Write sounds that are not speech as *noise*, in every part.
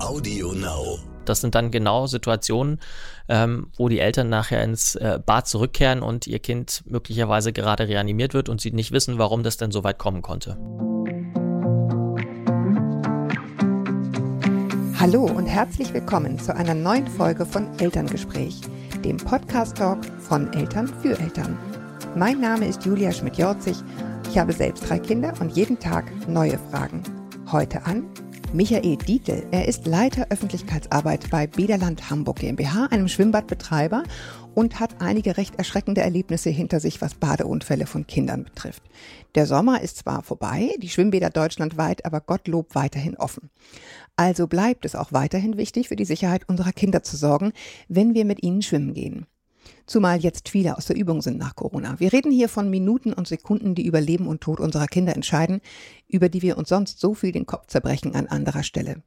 Audio Now. Das sind dann genau Situationen, ähm, wo die Eltern nachher ins äh, Bad zurückkehren und ihr Kind möglicherweise gerade reanimiert wird und sie nicht wissen, warum das denn so weit kommen konnte. Hallo und herzlich willkommen zu einer neuen Folge von Elterngespräch, dem Podcast-Talk von Eltern für Eltern. Mein Name ist Julia Schmidt-Jorzig. Ich habe selbst drei Kinder und jeden Tag neue Fragen. Heute an Michael Dietl. Er ist Leiter Öffentlichkeitsarbeit bei Bederland Hamburg GmbH, einem Schwimmbadbetreiber und hat einige recht erschreckende Erlebnisse hinter sich, was Badeunfälle von Kindern betrifft. Der Sommer ist zwar vorbei, die Schwimmbäder deutschlandweit, aber Gottlob weiterhin offen. Also bleibt es auch weiterhin wichtig, für die Sicherheit unserer Kinder zu sorgen, wenn wir mit ihnen schwimmen gehen. Zumal jetzt viele aus der Übung sind nach Corona. Wir reden hier von Minuten und Sekunden, die über Leben und Tod unserer Kinder entscheiden, über die wir uns sonst so viel den Kopf zerbrechen an anderer Stelle.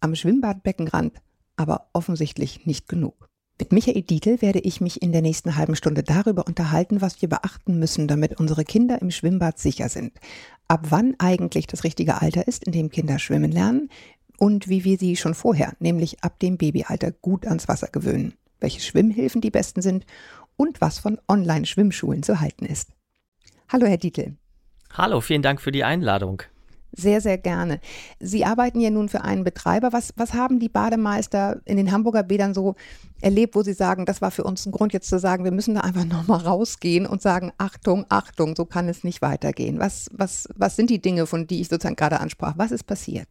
Am Schwimmbadbeckenrand aber offensichtlich nicht genug. Mit Michael Dietl werde ich mich in der nächsten halben Stunde darüber unterhalten, was wir beachten müssen, damit unsere Kinder im Schwimmbad sicher sind. Ab wann eigentlich das richtige Alter ist, in dem Kinder schwimmen lernen und wie wir sie schon vorher, nämlich ab dem Babyalter, gut ans Wasser gewöhnen welche Schwimmhilfen die besten sind und was von Online-Schwimmschulen zu halten ist. Hallo, Herr Dietl. Hallo, vielen Dank für die Einladung. Sehr, sehr gerne. Sie arbeiten ja nun für einen Betreiber. Was, was haben die Bademeister in den Hamburger Bädern so erlebt, wo sie sagen, das war für uns ein Grund jetzt zu sagen, wir müssen da einfach *laughs* nochmal rausgehen und sagen, Achtung, Achtung, so kann es nicht weitergehen. Was, was, was sind die Dinge, von die ich sozusagen gerade ansprach? Was ist passiert?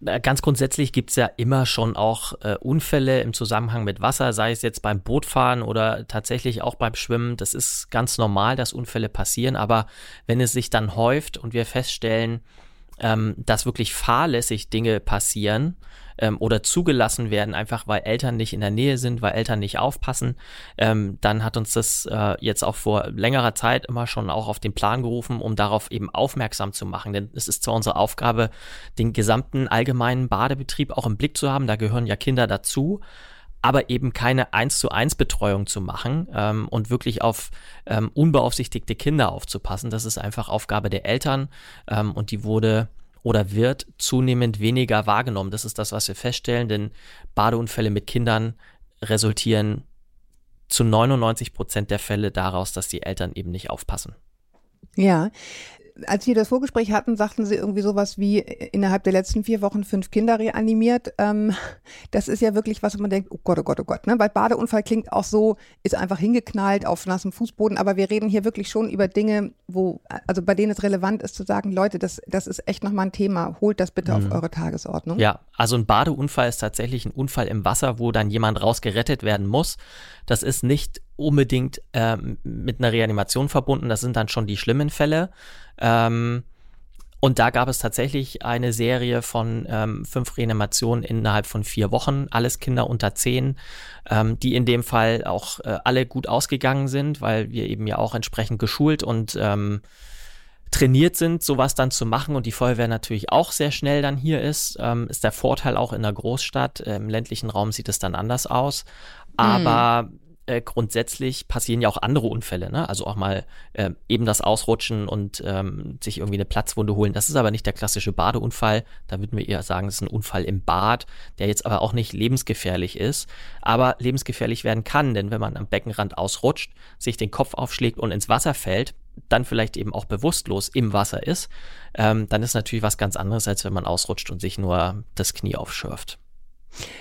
Ganz grundsätzlich gibt es ja immer schon auch äh, Unfälle im Zusammenhang mit Wasser, sei es jetzt beim Bootfahren oder tatsächlich auch beim Schwimmen. Das ist ganz normal, dass Unfälle passieren, aber wenn es sich dann häuft und wir feststellen, ähm, dass wirklich fahrlässig Dinge passieren ähm, oder zugelassen werden, einfach weil Eltern nicht in der Nähe sind, weil Eltern nicht aufpassen, ähm, dann hat uns das äh, jetzt auch vor längerer Zeit immer schon auch auf den Plan gerufen, um darauf eben aufmerksam zu machen. Denn es ist zwar unsere Aufgabe, den gesamten allgemeinen Badebetrieb auch im Blick zu haben, da gehören ja Kinder dazu aber eben keine 1 zu 1 Betreuung zu machen ähm, und wirklich auf ähm, unbeaufsichtigte Kinder aufzupassen. Das ist einfach Aufgabe der Eltern ähm, und die wurde oder wird zunehmend weniger wahrgenommen. Das ist das, was wir feststellen, denn Badeunfälle mit Kindern resultieren zu 99 Prozent der Fälle daraus, dass die Eltern eben nicht aufpassen. Ja, als wir das Vorgespräch hatten, sagten sie irgendwie sowas wie innerhalb der letzten vier Wochen fünf Kinder reanimiert. Ähm, das ist ja wirklich was, wo man denkt, oh Gott, oh Gott, oh Gott. Ne? Weil Badeunfall klingt auch so, ist einfach hingeknallt auf nassem Fußboden. Aber wir reden hier wirklich schon über Dinge, wo, also bei denen es relevant ist zu sagen, Leute, das, das ist echt nochmal ein Thema. Holt das bitte mhm. auf eure Tagesordnung. Ja, also ein Badeunfall ist tatsächlich ein Unfall im Wasser, wo dann jemand rausgerettet werden muss. Das ist nicht unbedingt ähm, mit einer Reanimation verbunden. Das sind dann schon die schlimmen Fälle. Ähm, und da gab es tatsächlich eine Serie von ähm, fünf Reanimationen innerhalb von vier Wochen, alles Kinder unter zehn, ähm, die in dem Fall auch äh, alle gut ausgegangen sind, weil wir eben ja auch entsprechend geschult und ähm, trainiert sind, sowas dann zu machen und die Feuerwehr natürlich auch sehr schnell dann hier ist, ähm, ist der Vorteil auch in der Großstadt. Im ländlichen Raum sieht es dann anders aus. Aber mhm äh, grundsätzlich passieren ja auch andere Unfälle, ne? Also auch mal äh, eben das Ausrutschen und ähm, sich irgendwie eine Platzwunde holen. Das ist aber nicht der klassische Badeunfall. Da würden wir eher sagen, es ist ein Unfall im Bad, der jetzt aber auch nicht lebensgefährlich ist, aber lebensgefährlich werden kann, denn wenn man am Beckenrand ausrutscht, sich den Kopf aufschlägt und ins Wasser fällt, dann vielleicht eben auch bewusstlos im Wasser ist, ähm, dann ist natürlich was ganz anderes, als wenn man ausrutscht und sich nur das Knie aufschürft.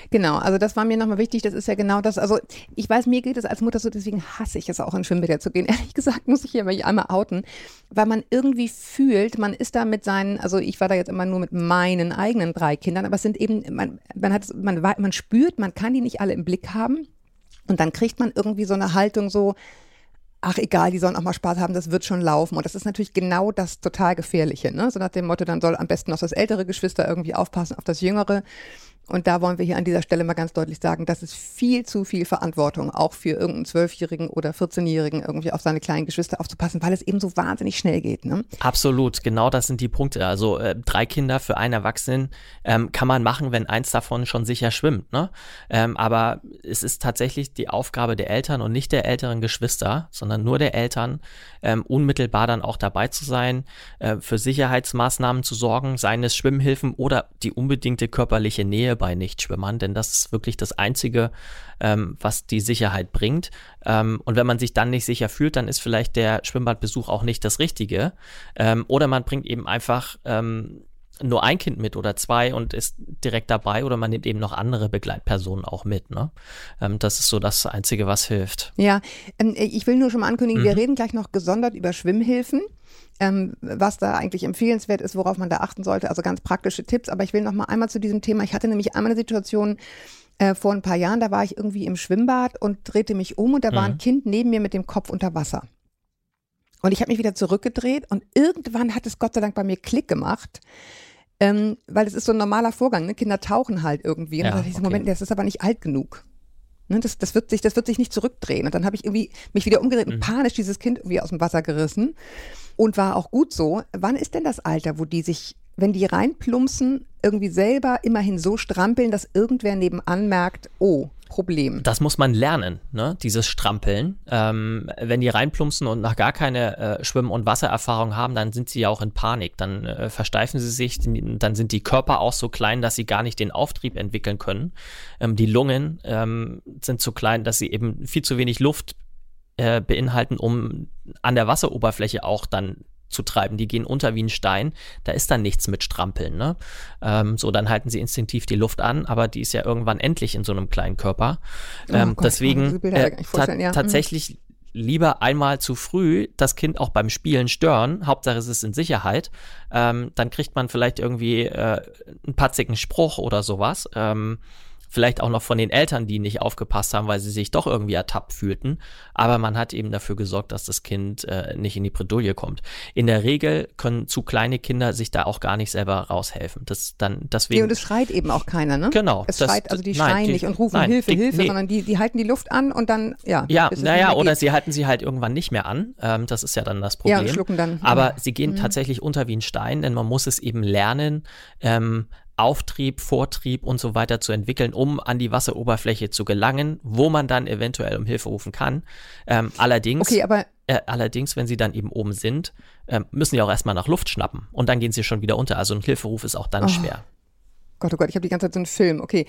Genau, also das war mir nochmal wichtig. Das ist ja genau das. Also ich weiß, mir geht es als Mutter so, deswegen hasse ich es auch in Schwimmbäder zu gehen. *laughs* Ehrlich gesagt muss ich hier mal einmal outen, weil man irgendwie fühlt, man ist da mit seinen, also ich war da jetzt immer nur mit meinen eigenen drei Kindern, aber es sind eben, man, man hat, man, man spürt, man kann die nicht alle im Blick haben. Und dann kriegt man irgendwie so eine Haltung so, ach egal, die sollen auch mal Spaß haben, das wird schon laufen. Und das ist natürlich genau das total Gefährliche. Ne? So nach dem Motto, dann soll am besten noch das ältere Geschwister irgendwie aufpassen auf das jüngere. Und da wollen wir hier an dieser Stelle mal ganz deutlich sagen, das ist viel zu viel Verantwortung, auch für irgendeinen Zwölfjährigen oder 14-Jährigen irgendwie auf seine kleinen Geschwister aufzupassen, weil es eben so wahnsinnig schnell geht. Ne? Absolut, genau das sind die Punkte. Also äh, drei Kinder für einen Erwachsenen ähm, kann man machen, wenn eins davon schon sicher schwimmt. Ne? Ähm, aber es ist tatsächlich die Aufgabe der Eltern und nicht der älteren Geschwister, sondern nur der Eltern, ähm, unmittelbar dann auch dabei zu sein, äh, für Sicherheitsmaßnahmen zu sorgen, seien es Schwimmhilfen oder die unbedingte körperliche Nähe bei Nichtschwimmern, denn das ist wirklich das Einzige, ähm, was die Sicherheit bringt. Ähm, und wenn man sich dann nicht sicher fühlt, dann ist vielleicht der Schwimmbadbesuch auch nicht das Richtige. Ähm, oder man bringt eben einfach ähm, nur ein Kind mit oder zwei und ist direkt dabei oder man nimmt eben noch andere Begleitpersonen auch mit. Ne? Ähm, das ist so das Einzige, was hilft. Ja, ähm, ich will nur schon mal ankündigen, mhm. wir reden gleich noch gesondert über Schwimmhilfen. Ähm, was da eigentlich empfehlenswert ist, worauf man da achten sollte, also ganz praktische Tipps. Aber ich will noch mal einmal zu diesem Thema. Ich hatte nämlich einmal eine Situation äh, vor ein paar Jahren, da war ich irgendwie im Schwimmbad und drehte mich um und da mhm. war ein mhm. Kind neben mir mit dem Kopf unter Wasser. Und ich habe mich wieder zurückgedreht und irgendwann hat es Gott sei Dank bei mir Klick gemacht. Ähm, weil es ist so ein normaler Vorgang, ne? Kinder tauchen halt irgendwie. Und ja, dann dachte ich, okay. Moment, das ist aber nicht alt genug. Ne? Das, das, wird sich, das wird sich nicht zurückdrehen. Und dann habe ich irgendwie mich wieder umgedreht und mhm. panisch dieses Kind irgendwie aus dem Wasser gerissen. Und war auch gut so. Wann ist denn das Alter, wo die sich, wenn die reinplumpsen, irgendwie selber immerhin so strampeln, dass irgendwer nebenan merkt, oh, Problem. Das muss man lernen, ne? dieses Strampeln. Ähm, wenn die reinplumpsen und noch gar keine äh, Schwimm- und Wassererfahrung haben, dann sind sie ja auch in Panik. Dann äh, versteifen sie sich, dann sind die Körper auch so klein, dass sie gar nicht den Auftrieb entwickeln können. Ähm, die Lungen ähm, sind so klein, dass sie eben viel zu wenig Luft äh, beinhalten, um an der Wasseroberfläche auch dann zu treiben. Die gehen unter wie ein Stein. Da ist dann nichts mit Strampeln. Ne? Ähm, so, dann halten sie instinktiv die Luft an, aber die ist ja irgendwann endlich in so einem kleinen Körper. Ähm, oh Gott, deswegen äh, ta ja. Mhm. tatsächlich lieber einmal zu früh das Kind auch beim Spielen stören. Hauptsache es ist in Sicherheit. Ähm, dann kriegt man vielleicht irgendwie äh, einen patzigen Spruch oder sowas. Ähm, Vielleicht auch noch von den Eltern, die nicht aufgepasst haben, weil sie sich doch irgendwie ertappt fühlten. Aber man hat eben dafür gesorgt, dass das Kind äh, nicht in die Bredouille kommt. In der Regel können zu kleine Kinder sich da auch gar nicht selber raushelfen. Das dann deswegen. Nee, und es schreit eben auch keiner, ne? Genau. Es das, schreit, also die nein, schreien die, nicht und rufen nein, Hilfe, die, Hilfe, nee. sondern die, die halten die Luft an und dann, ja. Ja, naja, oder sie halten sie halt irgendwann nicht mehr an. Ähm, das ist ja dann das Problem. Ja, schlucken dann. Aber ja. sie gehen mhm. tatsächlich unter wie ein Stein, denn man muss es eben lernen, ähm, Auftrieb, Vortrieb und so weiter zu entwickeln, um an die Wasseroberfläche zu gelangen, wo man dann eventuell um Hilfe rufen kann. Ähm, allerdings, okay, aber äh, allerdings, wenn sie dann eben oben sind, äh, müssen sie auch erstmal nach Luft schnappen und dann gehen sie schon wieder unter. Also ein Hilferuf ist auch dann oh. schwer. Gott, oh Gott, ich habe die ganze Zeit so einen Film. Okay.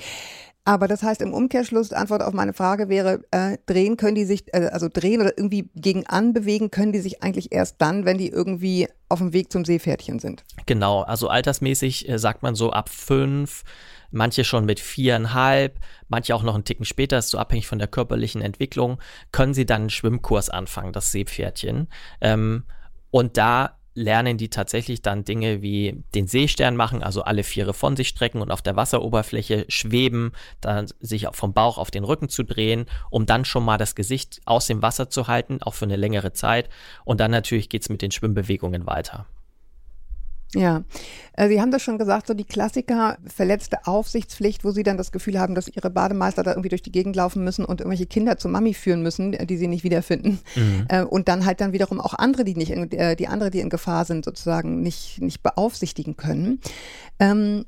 Aber das heißt im Umkehrschluss, Antwort auf meine Frage wäre, äh, drehen können die sich, äh, also drehen oder irgendwie gegen anbewegen können die sich eigentlich erst dann, wenn die irgendwie auf dem Weg zum Seepferdchen sind. Genau, also altersmäßig äh, sagt man so ab fünf, manche schon mit viereinhalb, manche auch noch einen Ticken später, ist so abhängig von der körperlichen Entwicklung, können sie dann einen Schwimmkurs anfangen, das Seepferdchen. Ähm, und da lernen die tatsächlich dann Dinge wie den Seestern machen, also alle Viere von sich strecken und auf der Wasseroberfläche schweben, dann sich vom Bauch auf den Rücken zu drehen, um dann schon mal das Gesicht aus dem Wasser zu halten, auch für eine längere Zeit. Und dann natürlich geht's mit den Schwimmbewegungen weiter. Ja, äh, Sie haben das schon gesagt, so die Klassiker, verletzte Aufsichtspflicht, wo Sie dann das Gefühl haben, dass Ihre Bademeister da irgendwie durch die Gegend laufen müssen und irgendwelche Kinder zur Mami führen müssen, die Sie nicht wiederfinden. Mhm. Äh, und dann halt dann wiederum auch andere, die nicht, in, äh, die andere, die in Gefahr sind, sozusagen nicht, nicht beaufsichtigen können. Ähm,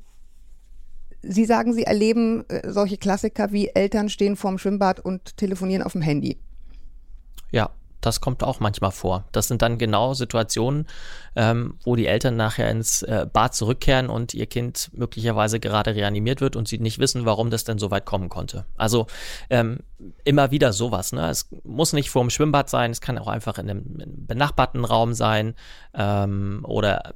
Sie sagen, Sie erleben solche Klassiker wie Eltern stehen vorm Schwimmbad und telefonieren auf dem Handy. Ja, das kommt auch manchmal vor. Das sind dann genau Situationen, ähm, wo die Eltern nachher ins äh, Bad zurückkehren und ihr Kind möglicherweise gerade reanimiert wird und sie nicht wissen, warum das denn so weit kommen konnte. Also ähm, immer wieder sowas. Ne? Es muss nicht vor dem Schwimmbad sein, es kann auch einfach in einem, in einem benachbarten Raum sein ähm, oder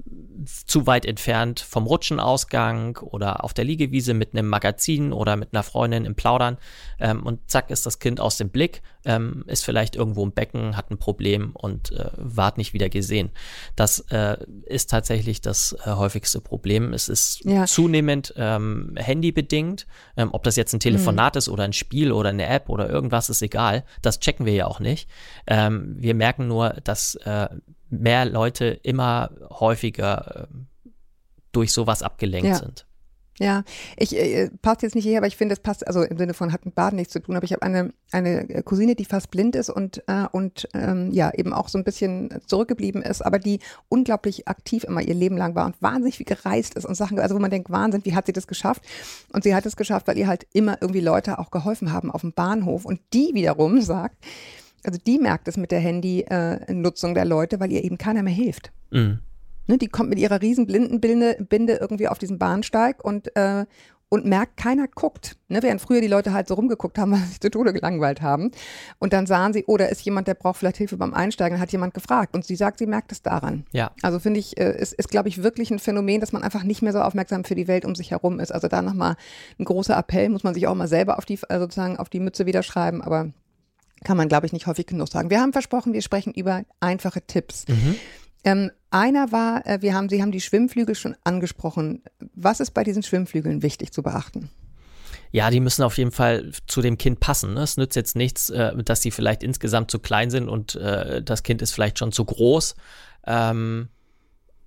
zu weit entfernt vom Rutschenausgang oder auf der Liegewiese mit einem Magazin oder mit einer Freundin im Plaudern ähm, und zack ist das Kind aus dem Blick, ähm, ist vielleicht irgendwo im Becken, hat ein Problem und äh, ward nicht wieder gesehen. Das äh, ist tatsächlich das äh, häufigste Problem. Es ist ja. zunehmend ähm, handybedingt, ähm, ob das jetzt ein Telefonat mhm. ist oder ein Spiel oder eine App oder irgendwas ist egal. Das checken wir ja auch nicht. Ähm, wir merken nur, dass äh, mehr Leute immer häufiger äh, durch sowas abgelenkt ja. sind. Ja, ich äh, passt jetzt nicht hierher, aber ich finde, es passt, also im Sinne von hat mit Baden nichts zu tun, aber ich habe eine, eine Cousine, die fast blind ist und, äh, und ähm, ja, eben auch so ein bisschen zurückgeblieben ist, aber die unglaublich aktiv immer ihr Leben lang war und wahnsinnig viel gereist ist und Sachen, also wo man denkt, Wahnsinn, wie hat sie das geschafft? Und sie hat es geschafft, weil ihr halt immer irgendwie Leute auch geholfen haben auf dem Bahnhof und die wiederum sagt, also die merkt es mit der Handy-Nutzung äh, der Leute, weil ihr eben keiner mehr hilft. Mhm. Ne, die kommt mit ihrer riesen Blindenbinde Binde irgendwie auf diesen Bahnsteig und, äh, und merkt, keiner guckt. Ne? Während früher die Leute halt so rumgeguckt haben, *laughs* weil sie sich zu Tode gelangweilt haben. Und dann sahen sie, oh, ist jemand, der braucht vielleicht Hilfe beim Einsteigen, hat jemand gefragt. Und sie sagt, sie merkt es daran. Ja. Also finde ich, äh, ist, ist glaube ich, wirklich ein Phänomen, dass man einfach nicht mehr so aufmerksam für die Welt um sich herum ist. Also da nochmal ein großer Appell, muss man sich auch mal selber auf die, äh, sozusagen auf die Mütze wieder schreiben, aber kann man, glaube ich, nicht häufig genug sagen. Wir haben versprochen, wir sprechen über einfache Tipps. Mhm. Ähm, einer war, äh, wir haben, Sie haben die Schwimmflügel schon angesprochen. Was ist bei diesen Schwimmflügeln wichtig zu beachten? Ja, die müssen auf jeden Fall zu dem Kind passen. Ne? Es nützt jetzt nichts, äh, dass sie vielleicht insgesamt zu klein sind und äh, das Kind ist vielleicht schon zu groß. Ähm,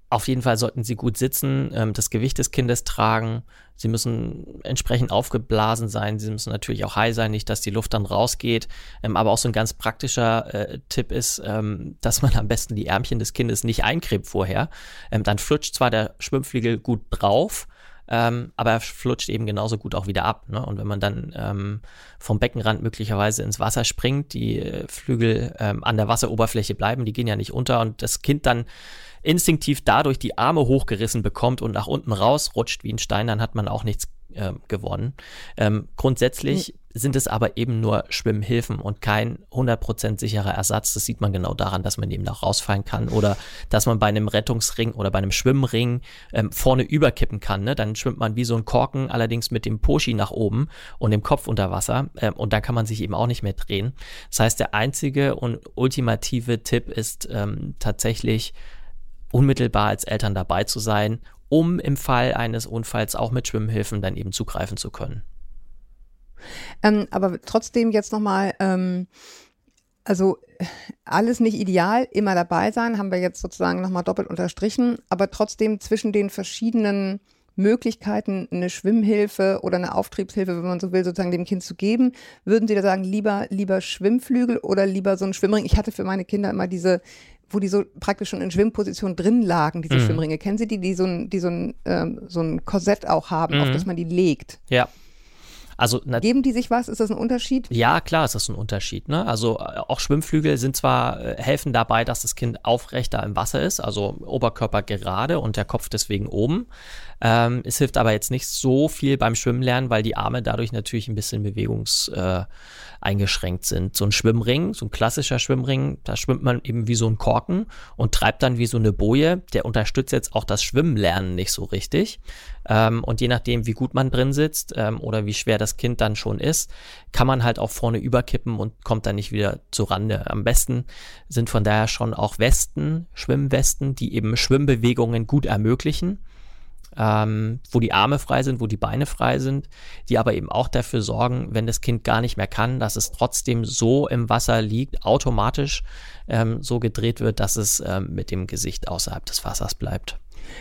auf jeden Fall sollten sie gut sitzen, ähm, das Gewicht des Kindes tragen. Sie müssen entsprechend aufgeblasen sein. Sie müssen natürlich auch high sein, nicht, dass die Luft dann rausgeht. Ähm, aber auch so ein ganz praktischer äh, Tipp ist, ähm, dass man am besten die Ärmchen des Kindes nicht eincremt vorher. Ähm, dann flutscht zwar der Schwimmflügel gut drauf, ähm, aber er flutscht eben genauso gut auch wieder ab. Ne? Und wenn man dann ähm, vom Beckenrand möglicherweise ins Wasser springt, die äh, Flügel ähm, an der Wasseroberfläche bleiben, die gehen ja nicht unter und das Kind dann instinktiv dadurch die Arme hochgerissen bekommt und nach unten rausrutscht wie ein Stein, dann hat man auch nichts äh, gewonnen. Ähm, grundsätzlich mhm. sind es aber eben nur Schwimmhilfen und kein 100% sicherer Ersatz. Das sieht man genau daran, dass man eben auch rausfallen kann oder dass man bei einem Rettungsring oder bei einem Schwimmring ähm, vorne überkippen kann. Ne? Dann schwimmt man wie so ein Korken, allerdings mit dem Poschi nach oben und dem Kopf unter Wasser ähm, und dann kann man sich eben auch nicht mehr drehen. Das heißt, der einzige und ultimative Tipp ist ähm, tatsächlich unmittelbar als Eltern dabei zu sein, um im Fall eines Unfalls auch mit Schwimmhilfen dann eben zugreifen zu können. Ähm, aber trotzdem jetzt nochmal, ähm, also alles nicht ideal, immer dabei sein, haben wir jetzt sozusagen nochmal doppelt unterstrichen, aber trotzdem zwischen den verschiedenen Möglichkeiten, eine Schwimmhilfe oder eine Auftriebshilfe, wenn man so will, sozusagen dem Kind zu geben, würden Sie da sagen, lieber, lieber Schwimmflügel oder lieber so ein Schwimmring? Ich hatte für meine Kinder immer diese wo die so praktisch schon in Schwimmposition drin lagen, diese mhm. Schwimmringe. Kennen Sie die, die so ein, die so ein, ähm, so ein Korsett auch haben, mhm. auf das man die legt? Ja. Also, Geben die sich was? Ist das ein Unterschied? Ja, klar ist das ein Unterschied. Ne? Also äh, auch Schwimmflügel sind zwar, äh, helfen dabei, dass das Kind aufrechter im Wasser ist, also Oberkörper gerade und der Kopf deswegen oben. Ähm, es hilft aber jetzt nicht so viel beim Schwimmen weil die Arme dadurch natürlich ein bisschen bewegungs äh, eingeschränkt sind. So ein Schwimmring, so ein klassischer Schwimmring, da schwimmt man eben wie so ein Korken und treibt dann wie so eine Boje. Der unterstützt jetzt auch das Schwimmlernen nicht so richtig. Ähm, und je nachdem, wie gut man drin sitzt ähm, oder wie schwer das Kind dann schon ist, kann man halt auch vorne überkippen und kommt dann nicht wieder zu Rande. Am besten sind von daher schon auch Westen, Schwimmwesten, die eben Schwimmbewegungen gut ermöglichen ähm, wo die Arme frei sind, wo die Beine frei sind, die aber eben auch dafür sorgen, wenn das Kind gar nicht mehr kann, dass es trotzdem so im Wasser liegt, automatisch ähm, so gedreht wird, dass es ähm, mit dem Gesicht außerhalb des Wassers bleibt.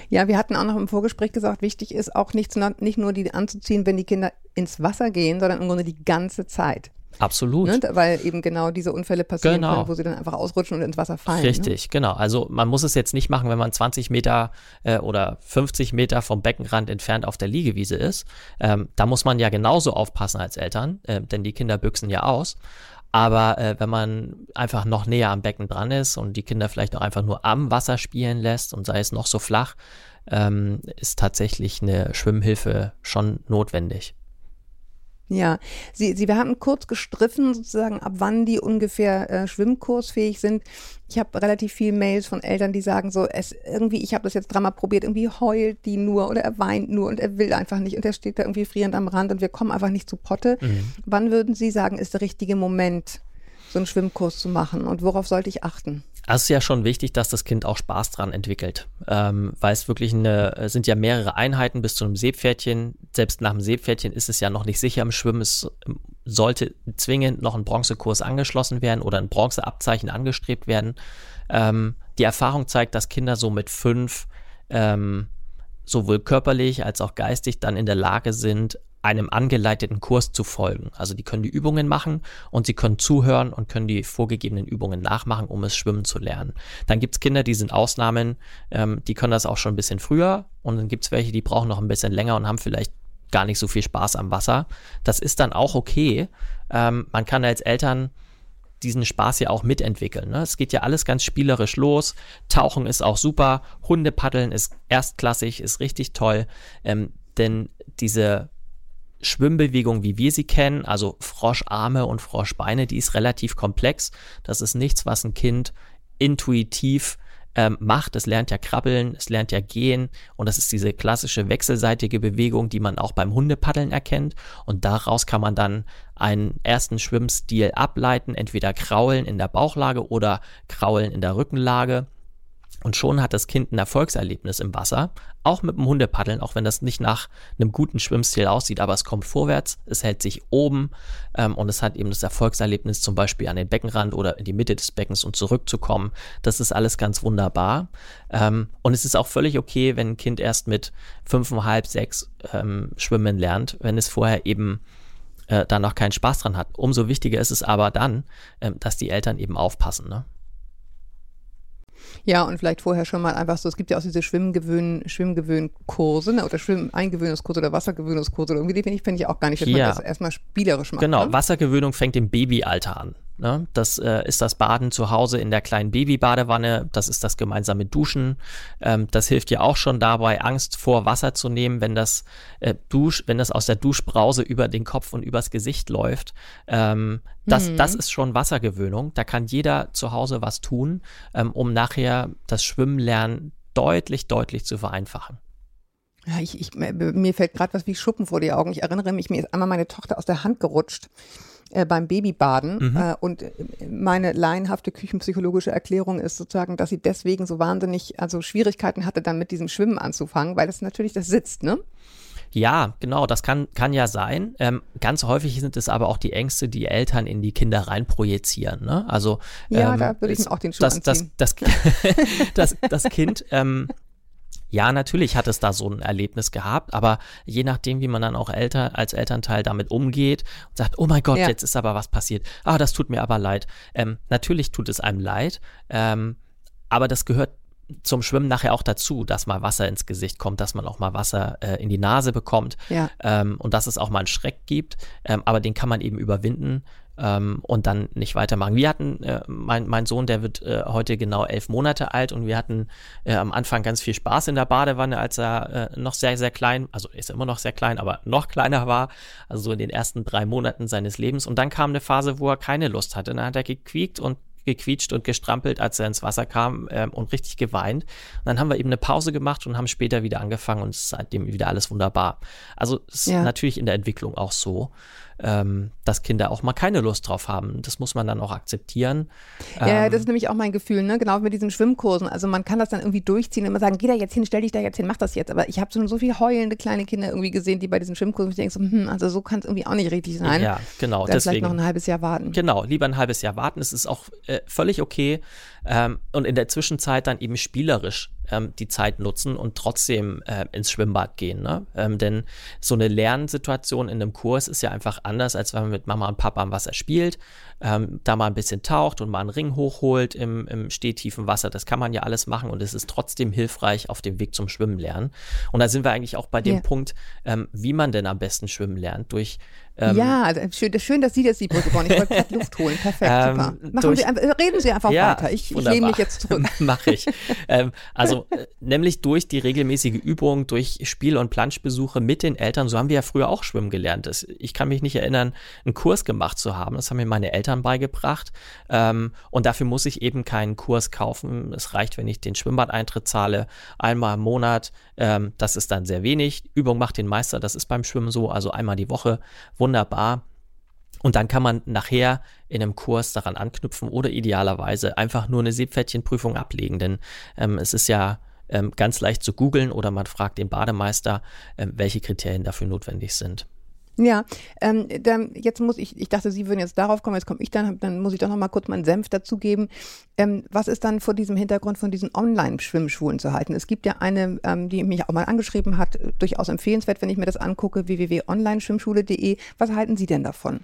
Ja, wir hatten auch noch im Vorgespräch gesagt, wichtig ist auch nicht, nicht nur die anzuziehen, wenn die Kinder ins Wasser gehen, sondern im Grunde die ganze Zeit. Absolut. Ne? Weil eben genau diese Unfälle passieren genau. können, wo sie dann einfach ausrutschen und ins Wasser fallen. Ne? Richtig, ne? genau. Also man muss es jetzt nicht machen, wenn man 20 Meter äh, oder 50 Meter vom Beckenrand entfernt auf der Liegewiese ist. Ähm, da muss man ja genauso aufpassen als Eltern, äh, denn die Kinder büchsen ja aus. Aber äh, wenn man einfach noch näher am Becken dran ist und die Kinder vielleicht auch einfach nur am Wasser spielen lässt und sei es noch so flach, ähm, ist tatsächlich eine Schwimmhilfe schon notwendig. Ja, Sie, Sie wir haben kurz gestriffen, sozusagen, ab wann die ungefähr äh, schwimmkursfähig sind. Ich habe relativ viele Mails von Eltern, die sagen so, es irgendwie, ich habe das jetzt dreimal probiert, irgendwie heult die nur oder er weint nur und er will einfach nicht und er steht da irgendwie frierend am Rand und wir kommen einfach nicht zu Potte. Mhm. Wann würden Sie sagen, ist der richtige Moment, so einen Schwimmkurs zu machen und worauf sollte ich achten? Es ist ja schon wichtig, dass das Kind auch Spaß dran entwickelt, ähm, weil es wirklich eine, sind ja mehrere Einheiten bis zu einem Seepferdchen. Selbst nach dem Seepferdchen ist es ja noch nicht sicher im Schwimmen. Es sollte zwingend noch ein Bronzekurs angeschlossen werden oder ein Bronzeabzeichen angestrebt werden. Ähm, die Erfahrung zeigt, dass Kinder so mit fünf ähm, sowohl körperlich als auch geistig dann in der Lage sind, einem angeleiteten Kurs zu folgen. Also die können die Übungen machen und sie können zuhören und können die vorgegebenen Übungen nachmachen, um es schwimmen zu lernen. Dann gibt es Kinder, die sind Ausnahmen, ähm, die können das auch schon ein bisschen früher und dann gibt es welche, die brauchen noch ein bisschen länger und haben vielleicht gar nicht so viel Spaß am Wasser. Das ist dann auch okay. Ähm, man kann als Eltern diesen Spaß ja auch mitentwickeln. Ne? Es geht ja alles ganz spielerisch los. Tauchen ist auch super. Hundepaddeln ist erstklassig, ist richtig toll. Ähm, denn diese Schwimmbewegung, wie wir sie kennen, also Froscharme und Froschbeine, die ist relativ komplex. Das ist nichts, was ein Kind intuitiv ähm, macht. Es lernt ja krabbeln, es lernt ja gehen und das ist diese klassische wechselseitige Bewegung, die man auch beim Hundepaddeln erkennt. Und daraus kann man dann einen ersten Schwimmstil ableiten, entweder kraulen in der Bauchlage oder kraulen in der Rückenlage. Und schon hat das Kind ein Erfolgserlebnis im Wasser, auch mit dem Hundepaddeln, auch wenn das nicht nach einem guten Schwimmstil aussieht, aber es kommt vorwärts, es hält sich oben ähm, und es hat eben das Erfolgserlebnis zum Beispiel an den Beckenrand oder in die Mitte des Beckens und zurückzukommen. Das ist alles ganz wunderbar. Ähm, und es ist auch völlig okay, wenn ein Kind erst mit fünfeinhalb, sechs ähm, schwimmen lernt, wenn es vorher eben äh, da noch keinen Spaß dran hat. Umso wichtiger ist es aber dann, ähm, dass die Eltern eben aufpassen. Ne? Ja, und vielleicht vorher schon mal einfach so, es gibt ja auch diese Schwimmgewöhn, Schwimmgewöhnkurse ne, oder Schwimmeingewöhnungskurse oder Wassergewöhnungskurse oder irgendwie, finde ich, find ich auch gar nicht, dass ja. man das erstmal spielerisch macht. Genau, ne? Wassergewöhnung fängt im Babyalter an. Ne? Das äh, ist das Baden zu Hause in der kleinen Babybadewanne. Das ist das gemeinsame Duschen. Ähm, das hilft ja auch schon dabei, Angst vor Wasser zu nehmen, wenn das äh, Dusch, wenn das aus der Duschbrause über den Kopf und übers Gesicht läuft. Ähm, das, mhm. das ist schon Wassergewöhnung. Da kann jeder zu Hause was tun, ähm, um nachher das Schwimmenlernen deutlich, deutlich zu vereinfachen. Ja, ich, ich, mir fällt gerade was wie Schuppen vor die Augen. Ich erinnere mich, mir ist einmal meine Tochter aus der Hand gerutscht äh, beim Babybaden. Mhm. Äh, und meine laienhafte küchenpsychologische Erklärung ist sozusagen, dass sie deswegen so wahnsinnig, also Schwierigkeiten hatte, dann mit diesem Schwimmen anzufangen, weil das natürlich, das sitzt, ne? Ja, genau, das kann, kann ja sein. Ähm, ganz häufig sind es aber auch die Ängste, die Eltern in die Kinder reinprojizieren. Ne? Also, ja, ähm, da würde ich auch den Schuh das, das, das, *laughs* *laughs* das, das, Kind ähm, ja, natürlich hat es da so ein Erlebnis gehabt, aber je nachdem, wie man dann auch Eltern, als Elternteil damit umgeht und sagt, oh mein Gott, ja. jetzt ist aber was passiert. Ah, das tut mir aber leid. Ähm, natürlich tut es einem leid, ähm, aber das gehört zum Schwimmen nachher auch dazu, dass mal Wasser ins Gesicht kommt, dass man auch mal Wasser äh, in die Nase bekommt ja. ähm, und dass es auch mal einen Schreck gibt. Ähm, aber den kann man eben überwinden ähm, und dann nicht weitermachen. Wir hatten, äh, mein, mein Sohn, der wird äh, heute genau elf Monate alt und wir hatten äh, am Anfang ganz viel Spaß in der Badewanne, als er äh, noch sehr, sehr klein, also ist er immer noch sehr klein, aber noch kleiner war, also so in den ersten drei Monaten seines Lebens. Und dann kam eine Phase, wo er keine Lust hatte. Dann hat er gequiekt und gequietscht und gestrampelt, als er ins Wasser kam ähm, und richtig geweint. Und dann haben wir eben eine Pause gemacht und haben später wieder angefangen und ist seitdem wieder alles wunderbar. Also es ja. ist natürlich in der Entwicklung auch so ähm, dass Kinder auch mal keine Lust drauf haben. Das muss man dann auch akzeptieren. Ja, ähm, das ist nämlich auch mein Gefühl, ne? genau mit diesen Schwimmkursen. Also man kann das dann irgendwie durchziehen und immer sagen, geh da jetzt hin, stell dich da jetzt hin, mach das jetzt. Aber ich habe schon so viele heulende kleine Kinder irgendwie gesehen, die bei diesen Schwimmkursen, ich denke so, hm, also so kann es irgendwie auch nicht richtig sein. Ja, genau. Dann deswegen, vielleicht noch ein halbes Jahr warten. Genau, lieber ein halbes Jahr warten. Es ist auch äh, völlig okay. Ähm, und in der Zwischenzeit dann eben spielerisch ähm, die Zeit nutzen und trotzdem äh, ins Schwimmbad gehen. Ne? Ähm, denn so eine Lernsituation in einem Kurs ist ja einfach anders, als wenn man mit Mama und Papa am Wasser spielt, ähm, da mal ein bisschen taucht und mal einen Ring hochholt im, im stehtiefen Wasser. Das kann man ja alles machen und es ist trotzdem hilfreich auf dem Weg zum Schwimmen lernen. Und da sind wir eigentlich auch bei dem yeah. Punkt, ähm, wie man denn am besten schwimmen lernt. Durch ähm, ja, also schön, schön, dass Sie das die Brücke bauen. Ich wollte gerade Luft holen. Perfekt, *laughs* ähm, super. Machen Sie, reden Sie einfach ja, weiter. Ich, ich lehne mich jetzt zurück. *laughs* Mache ich. ähm, also *laughs* äh, nämlich durch die regelmäßige Übung, durch Spiel- und Planschbesuche mit den Eltern. So haben wir ja früher auch schwimmen gelernt. Das, ich kann mich nicht erinnern, einen Kurs gemacht zu haben. Das haben mir meine Eltern beigebracht. Ähm, und dafür muss ich eben keinen Kurs kaufen. Es reicht, wenn ich den Schwimmbadeintritt zahle, einmal im Monat. Ähm, das ist dann sehr wenig. Übung macht den Meister. Das ist beim Schwimmen so. Also einmal die Woche. Wo wunderbar. Und dann kann man nachher in einem Kurs daran anknüpfen oder idealerweise einfach nur eine Seepferdchenprüfung ablegen. Denn ähm, es ist ja ähm, ganz leicht zu googeln oder man fragt den Bademeister, ähm, welche Kriterien dafür notwendig sind. Ja, ähm, dann jetzt muss ich, ich dachte, Sie würden jetzt darauf kommen, jetzt komme ich dann, dann muss ich doch noch mal kurz meinen Senf dazugeben. Ähm, was ist dann vor diesem Hintergrund von diesen Online-Schwimmschulen zu halten? Es gibt ja eine, ähm, die mich auch mal angeschrieben hat, durchaus empfehlenswert, wenn ich mir das angucke, www.onlineschwimmschule.de. Was halten Sie denn davon?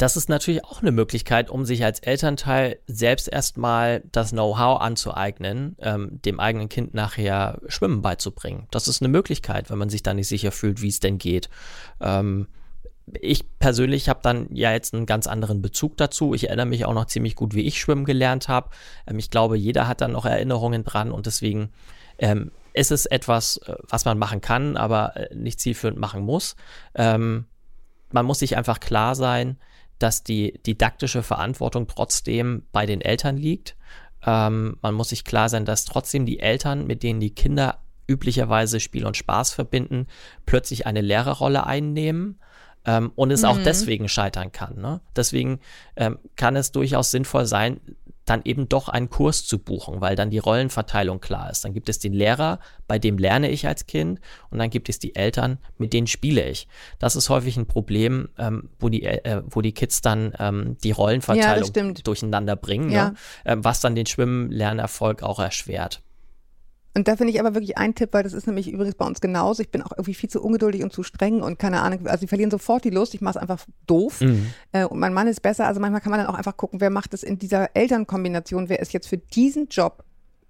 Das ist natürlich auch eine Möglichkeit, um sich als Elternteil selbst erstmal das Know-how anzueignen, ähm, dem eigenen Kind nachher Schwimmen beizubringen. Das ist eine Möglichkeit, wenn man sich da nicht sicher fühlt, wie es denn geht. Ähm, ich persönlich habe dann ja jetzt einen ganz anderen Bezug dazu. Ich erinnere mich auch noch ziemlich gut, wie ich schwimmen gelernt habe. Ähm, ich glaube, jeder hat dann noch Erinnerungen dran und deswegen ähm, ist es etwas, äh, was man machen kann, aber äh, nicht zielführend machen muss. Ähm, man muss sich einfach klar sein, dass die didaktische Verantwortung trotzdem bei den Eltern liegt. Ähm, man muss sich klar sein, dass trotzdem die Eltern, mit denen die Kinder üblicherweise Spiel und Spaß verbinden, plötzlich eine Lehrerrolle einnehmen ähm, und es mhm. auch deswegen scheitern kann. Ne? Deswegen ähm, kann es durchaus sinnvoll sein, dann eben doch einen Kurs zu buchen, weil dann die Rollenverteilung klar ist. Dann gibt es den Lehrer, bei dem lerne ich als Kind, und dann gibt es die Eltern, mit denen spiele ich. Das ist häufig ein Problem, ähm, wo, die, äh, wo die Kids dann ähm, die Rollenverteilung ja, durcheinander bringen, ja. ne? ähm, was dann den Schwimmlernerfolg auch erschwert. Und da finde ich aber wirklich ein Tipp, weil das ist nämlich übrigens bei uns genauso. Ich bin auch irgendwie viel zu ungeduldig und zu streng und keine Ahnung, also sie verlieren sofort die Lust, ich mache es einfach doof. Mhm. Äh, und mein Mann ist besser. Also manchmal kann man dann auch einfach gucken, wer macht es in dieser Elternkombination, wer ist jetzt für diesen Job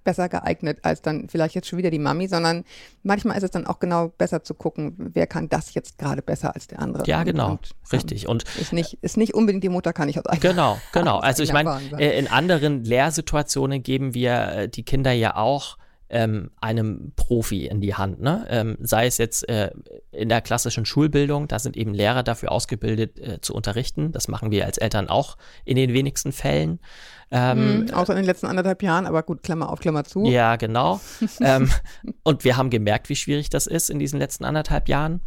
besser geeignet als dann vielleicht jetzt schon wieder die Mami, sondern manchmal ist es dann auch genau besser zu gucken, wer kann das jetzt gerade besser als der andere. Ja, genau, und, richtig. Und ist nicht, ist nicht unbedingt die Mutter, kann ich aus eigener Genau, genau. Also ich meine, äh, in anderen Lehrsituationen geben wir äh, die Kinder ja auch ähm, einem Profi in die Hand. Ne? Ähm, sei es jetzt äh, in der klassischen Schulbildung, da sind eben Lehrer dafür ausgebildet äh, zu unterrichten. Das machen wir als Eltern auch in den wenigsten Fällen. Ähm, mhm, außer in den letzten anderthalb Jahren, aber gut, Klammer auf, Klammer zu. Ja, genau. *laughs* ähm, und wir haben gemerkt, wie schwierig das ist in diesen letzten anderthalb Jahren.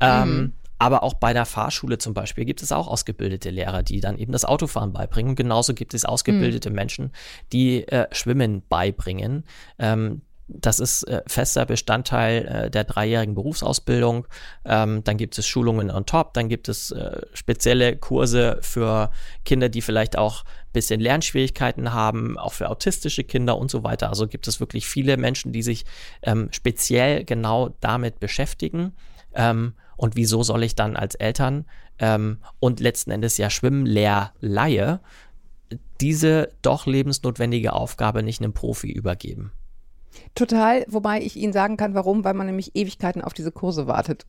Ähm, mhm. Aber auch bei der Fahrschule zum Beispiel gibt es auch ausgebildete Lehrer, die dann eben das Autofahren beibringen. Und genauso gibt es ausgebildete mhm. Menschen, die äh, Schwimmen beibringen. Ähm, das ist äh, fester Bestandteil äh, der dreijährigen Berufsausbildung. Ähm, dann gibt es Schulungen on top, dann gibt es äh, spezielle Kurse für Kinder, die vielleicht auch ein bisschen Lernschwierigkeiten haben, auch für autistische Kinder und so weiter. Also gibt es wirklich viele Menschen, die sich ähm, speziell genau damit beschäftigen. Ähm, und wieso soll ich dann als Eltern ähm, und letzten Endes ja Schwimmlehrleihe diese doch lebensnotwendige Aufgabe nicht einem Profi übergeben? Total, wobei ich Ihnen sagen kann, warum, weil man nämlich Ewigkeiten auf diese Kurse wartet.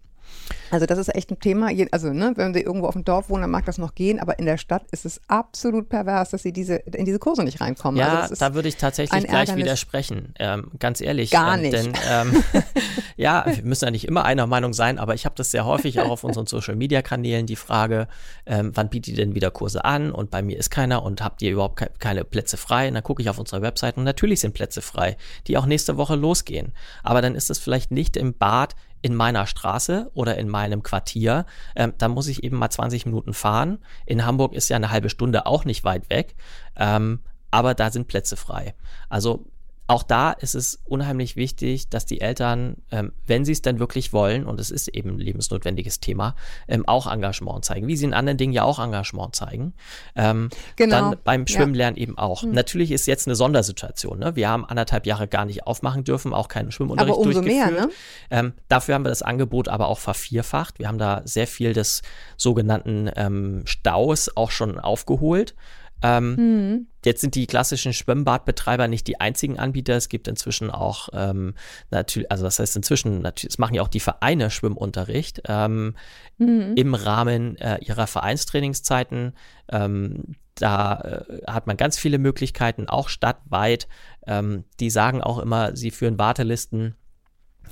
Also das ist echt ein Thema. Also ne, wenn sie irgendwo auf dem Dorf wohnen, dann mag das noch gehen, aber in der Stadt ist es absolut pervers, dass sie diese, in diese Kurse nicht reinkommen. Ja, also da würde ich tatsächlich gleich widersprechen. Ähm, ganz ehrlich. Gar ähm, nicht. Denn ähm, *laughs* ja, wir müssen ja nicht immer einer Meinung sein, aber ich habe das sehr häufig auch auf unseren Social-Media-Kanälen die Frage, ähm, wann bietet ihr denn wieder Kurse an? Und bei mir ist keiner und habt ihr überhaupt ke keine Plätze frei? Und dann gucke ich auf unserer Website und natürlich sind Plätze frei, die auch nächste Woche losgehen. Aber dann ist es vielleicht nicht im Bad in meiner Straße oder in meinem Quartier, ähm, da muss ich eben mal 20 Minuten fahren. In Hamburg ist ja eine halbe Stunde auch nicht weit weg, ähm, aber da sind Plätze frei. Also auch da ist es unheimlich wichtig, dass die Eltern, ähm, wenn sie es denn wirklich wollen, und es ist eben ein lebensnotwendiges Thema, ähm, auch Engagement zeigen, wie sie in anderen Dingen ja auch Engagement zeigen. Ähm, genau. Dann beim Schwimmlernen ja. eben auch. Hm. Natürlich ist jetzt eine Sondersituation. Ne? Wir haben anderthalb Jahre gar nicht aufmachen dürfen, auch keinen Schwimmunterricht aber umso durchgeführt. Mehr, ne? Ähm, dafür haben wir das Angebot aber auch vervierfacht. Wir haben da sehr viel des sogenannten ähm, Staus auch schon aufgeholt. Ähm, mhm. Jetzt sind die klassischen Schwimmbadbetreiber nicht die einzigen Anbieter. Es gibt inzwischen auch ähm, natürlich, also das heißt inzwischen, natürlich, es machen ja auch die Vereine Schwimmunterricht ähm, mhm. im Rahmen äh, ihrer Vereinstrainingszeiten. Ähm, da äh, hat man ganz viele Möglichkeiten, auch stadtweit. Ähm, die sagen auch immer, sie führen Wartelisten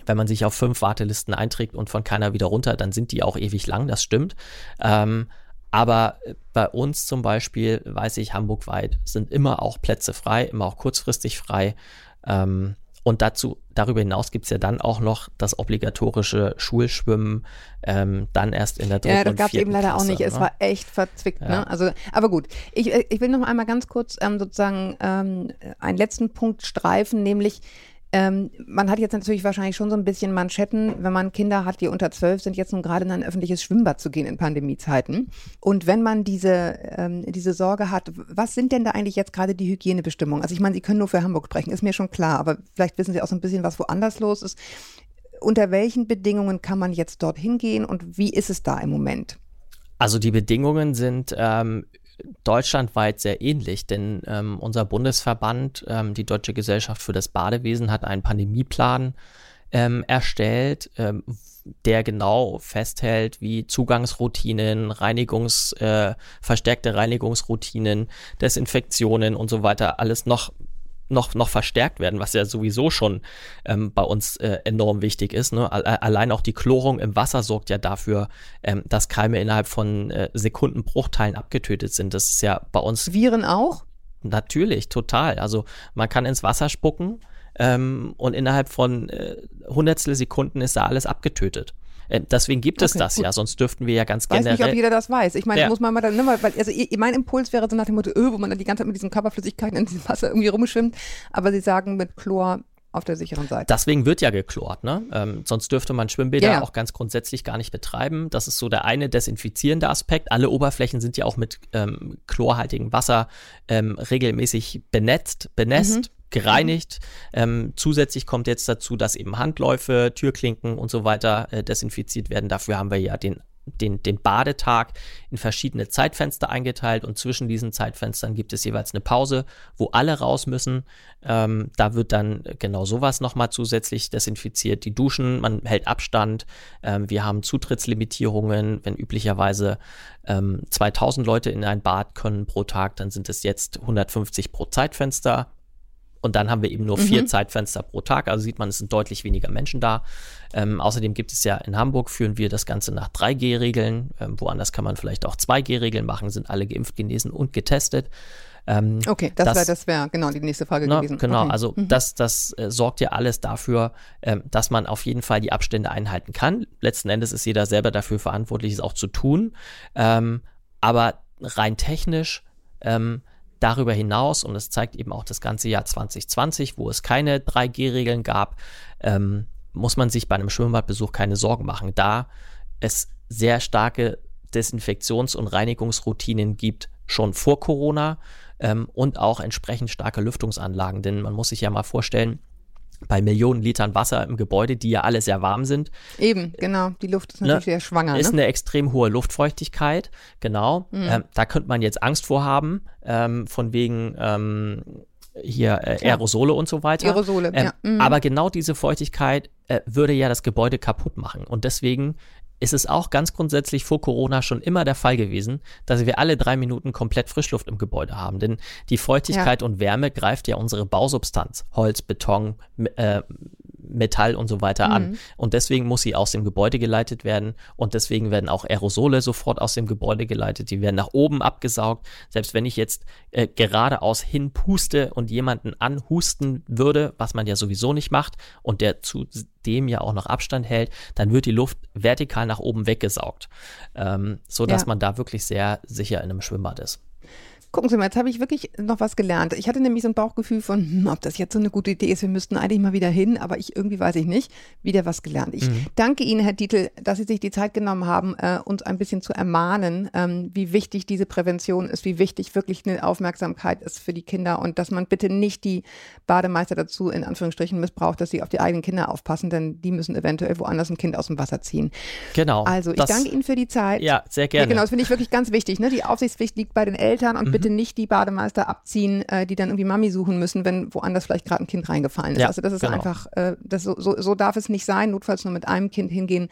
wenn man sich auf fünf Wartelisten einträgt und von keiner wieder runter, dann sind die auch ewig lang, das stimmt. Ähm, aber äh, bei uns zum Beispiel, weiß ich, hamburgweit sind immer auch Plätze frei, immer auch kurzfristig frei. Ähm, und dazu, darüber hinaus gibt es ja dann auch noch das obligatorische Schulschwimmen, ähm, dann erst in der dritten Ja, das gab es eben leider Klasse, auch nicht. Ne? Es war echt verzwickt. Ne? Ja. Ne? Also, aber gut, ich, äh, ich will noch einmal ganz kurz ähm, sozusagen ähm, einen letzten Punkt streifen, nämlich ähm, man hat jetzt natürlich wahrscheinlich schon so ein bisschen Manschetten, wenn man Kinder hat, die unter zwölf sind, jetzt nun gerade in ein öffentliches Schwimmbad zu gehen in Pandemiezeiten. Und wenn man diese, ähm, diese Sorge hat, was sind denn da eigentlich jetzt gerade die Hygienebestimmungen? Also ich meine, Sie können nur für Hamburg sprechen, ist mir schon klar, aber vielleicht wissen Sie auch so ein bisschen, was woanders los ist. Unter welchen Bedingungen kann man jetzt dorthin gehen und wie ist es da im Moment? Also die Bedingungen sind ähm, deutschlandweit sehr ähnlich, denn ähm, unser Bundesverband, ähm, die Deutsche Gesellschaft für das Badewesen, hat einen Pandemieplan ähm, erstellt, ähm, der genau festhält, wie Zugangsroutinen, Reinigungs, äh, verstärkte Reinigungsroutinen, Desinfektionen und so weiter alles noch noch, noch verstärkt werden, was ja sowieso schon ähm, bei uns äh, enorm wichtig ist. Ne? Allein auch die Chlorung im Wasser sorgt ja dafür, ähm, dass Keime innerhalb von äh, Sekundenbruchteilen abgetötet sind. Das ist ja bei uns. Viren auch? Natürlich, total. Also man kann ins Wasser spucken ähm, und innerhalb von äh, Hundertstel Sekunden ist da alles abgetötet. Äh, deswegen gibt es okay, das gut. ja, sonst dürften wir ja ganz weiß generell. Weiß nicht, ob jeder das weiß. Ich meine, ja. muss man mal dann, ne, weil, also mein Impuls wäre so nach dem Motto, öh, wo man dann die ganze Zeit mit diesen Körperflüssigkeiten in diesem Wasser irgendwie rumschwimmt. Aber sie sagen mit Chlor auf der sicheren Seite. Deswegen wird ja geklort, ne? Ähm, sonst dürfte man Schwimmbäder ja. auch ganz grundsätzlich gar nicht betreiben. Das ist so der eine desinfizierende Aspekt. Alle Oberflächen sind ja auch mit ähm, chlorhaltigem Wasser ähm, regelmäßig benetzt, benässt. Mhm gereinigt. Ähm, zusätzlich kommt jetzt dazu, dass eben Handläufe, Türklinken und so weiter äh, desinfiziert werden. Dafür haben wir ja den den, den Badetag in verschiedene Zeitfenster eingeteilt und zwischen diesen Zeitfenstern gibt es jeweils eine Pause, wo alle raus müssen. Ähm, da wird dann genau sowas nochmal zusätzlich desinfiziert. Die Duschen, man hält Abstand. Ähm, wir haben Zutrittslimitierungen. Wenn üblicherweise ähm, 2000 Leute in ein Bad können pro Tag, dann sind es jetzt 150 pro Zeitfenster. Und dann haben wir eben nur vier mhm. Zeitfenster pro Tag. Also sieht man, es sind deutlich weniger Menschen da. Ähm, außerdem gibt es ja in Hamburg, führen wir das Ganze nach 3G-Regeln. Ähm, woanders kann man vielleicht auch 2G-Regeln machen, sind alle geimpft, genesen und getestet. Ähm, okay, das, das wäre das wär, genau die nächste Frage na, gewesen. Genau, okay. also mhm. das, das äh, sorgt ja alles dafür, ähm, dass man auf jeden Fall die Abstände einhalten kann. Letzten Endes ist jeder selber dafür verantwortlich, es auch zu tun. Ähm, aber rein technisch ähm, Darüber hinaus, und das zeigt eben auch das ganze Jahr 2020, wo es keine 3G-Regeln gab, ähm, muss man sich bei einem Schwimmbadbesuch keine Sorgen machen, da es sehr starke Desinfektions- und Reinigungsroutinen gibt, schon vor Corona ähm, und auch entsprechend starke Lüftungsanlagen. Denn man muss sich ja mal vorstellen, bei Millionen Litern Wasser im Gebäude, die ja alle sehr warm sind. Eben, genau. Die Luft ist ne, natürlich ne, sehr schwanger. Ist ne? eine extrem hohe Luftfeuchtigkeit, genau. Mhm. Ähm, da könnte man jetzt Angst vor haben, ähm, von wegen ähm, hier äh, Aerosole und so weiter. Aerosole, ähm, ja. Mhm. Aber genau diese Feuchtigkeit äh, würde ja das Gebäude kaputt machen. Und deswegen ist es auch ganz grundsätzlich vor Corona schon immer der Fall gewesen, dass wir alle drei Minuten komplett Frischluft im Gebäude haben. Denn die Feuchtigkeit ja. und Wärme greift ja unsere Bausubstanz, Holz, Beton, äh, Metall und so weiter mhm. an. Und deswegen muss sie aus dem Gebäude geleitet werden. Und deswegen werden auch Aerosole sofort aus dem Gebäude geleitet. Die werden nach oben abgesaugt. Selbst wenn ich jetzt äh, geradeaus hinpuste und jemanden anhusten würde, was man ja sowieso nicht macht, und der zu dem ja auch noch Abstand hält, dann wird die Luft vertikal nach oben weggesaugt. Ähm, so dass ja. man da wirklich sehr sicher in einem Schwimmbad ist. Gucken Sie mal, jetzt habe ich wirklich noch was gelernt. Ich hatte nämlich so ein Bauchgefühl von, hm, ob das jetzt so eine gute Idee ist, wir müssten eigentlich mal wieder hin, aber ich irgendwie weiß ich nicht, wieder was gelernt. Ich mhm. danke Ihnen, Herr Dietl, dass Sie sich die Zeit genommen haben, äh, uns ein bisschen zu ermahnen, ähm, wie wichtig diese Prävention ist, wie wichtig wirklich eine Aufmerksamkeit ist für die Kinder und dass man bitte nicht die Bademeister dazu in Anführungsstrichen missbraucht, dass sie auf die eigenen Kinder aufpassen, denn die müssen eventuell woanders ein Kind aus dem Wasser ziehen. Genau. Also ich das, danke Ihnen für die Zeit. Ja, sehr gerne. Ja, genau, das finde ich wirklich ganz wichtig. Ne? Die Aufsichtspflicht liegt bei den Eltern und mhm. bitte bitte nicht die Bademeister abziehen, äh, die dann irgendwie Mami suchen müssen, wenn woanders vielleicht gerade ein Kind reingefallen ist. Ja, also das ist genau. einfach, äh, das so, so, so darf es nicht sein. Notfalls nur mit einem Kind hingehen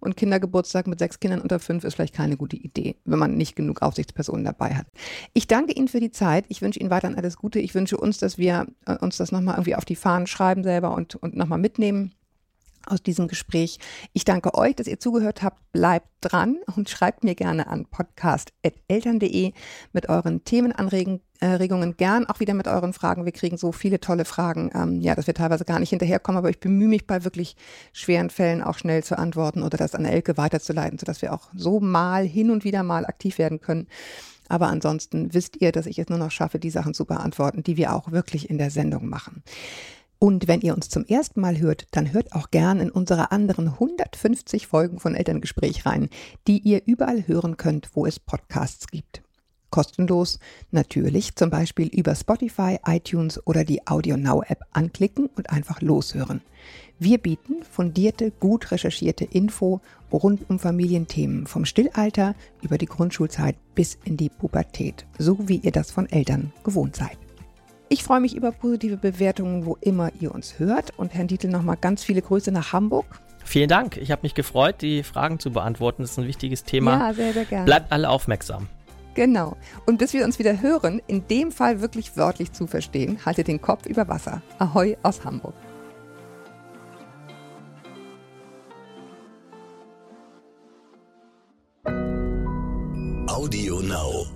und Kindergeburtstag mit sechs Kindern unter fünf ist vielleicht keine gute Idee, wenn man nicht genug Aufsichtspersonen dabei hat. Ich danke Ihnen für die Zeit. Ich wünsche Ihnen weiterhin alles Gute. Ich wünsche uns, dass wir äh, uns das nochmal irgendwie auf die Fahnen schreiben selber und, und nochmal mitnehmen aus diesem Gespräch. Ich danke euch, dass ihr zugehört habt. Bleibt dran und schreibt mir gerne an podcast.eltern.de mit euren Themenanregungen, äh, gern auch wieder mit euren Fragen. Wir kriegen so viele tolle Fragen, ähm, ja, dass wir teilweise gar nicht hinterherkommen, aber ich bemühe mich bei wirklich schweren Fällen auch schnell zu antworten oder das an Elke weiterzuleiten, sodass wir auch so mal hin und wieder mal aktiv werden können. Aber ansonsten wisst ihr, dass ich es nur noch schaffe, die Sachen zu beantworten, die wir auch wirklich in der Sendung machen. Und wenn ihr uns zum ersten Mal hört, dann hört auch gern in unsere anderen 150 Folgen von Elterngespräch rein, die ihr überall hören könnt, wo es Podcasts gibt. Kostenlos, natürlich zum Beispiel über Spotify, iTunes oder die Audio Now App anklicken und einfach loshören. Wir bieten fundierte, gut recherchierte Info rund um Familienthemen vom Stillalter über die Grundschulzeit bis in die Pubertät, so wie ihr das von Eltern gewohnt seid. Ich freue mich über positive Bewertungen, wo immer ihr uns hört. Und Herrn Dietl nochmal ganz viele Grüße nach Hamburg. Vielen Dank. Ich habe mich gefreut, die Fragen zu beantworten. Das ist ein wichtiges Thema. Ja, sehr, sehr gerne. Bleibt alle aufmerksam. Genau. Und bis wir uns wieder hören, in dem Fall wirklich wörtlich zu verstehen, haltet den Kopf über Wasser. Ahoi aus Hamburg. Audio Now.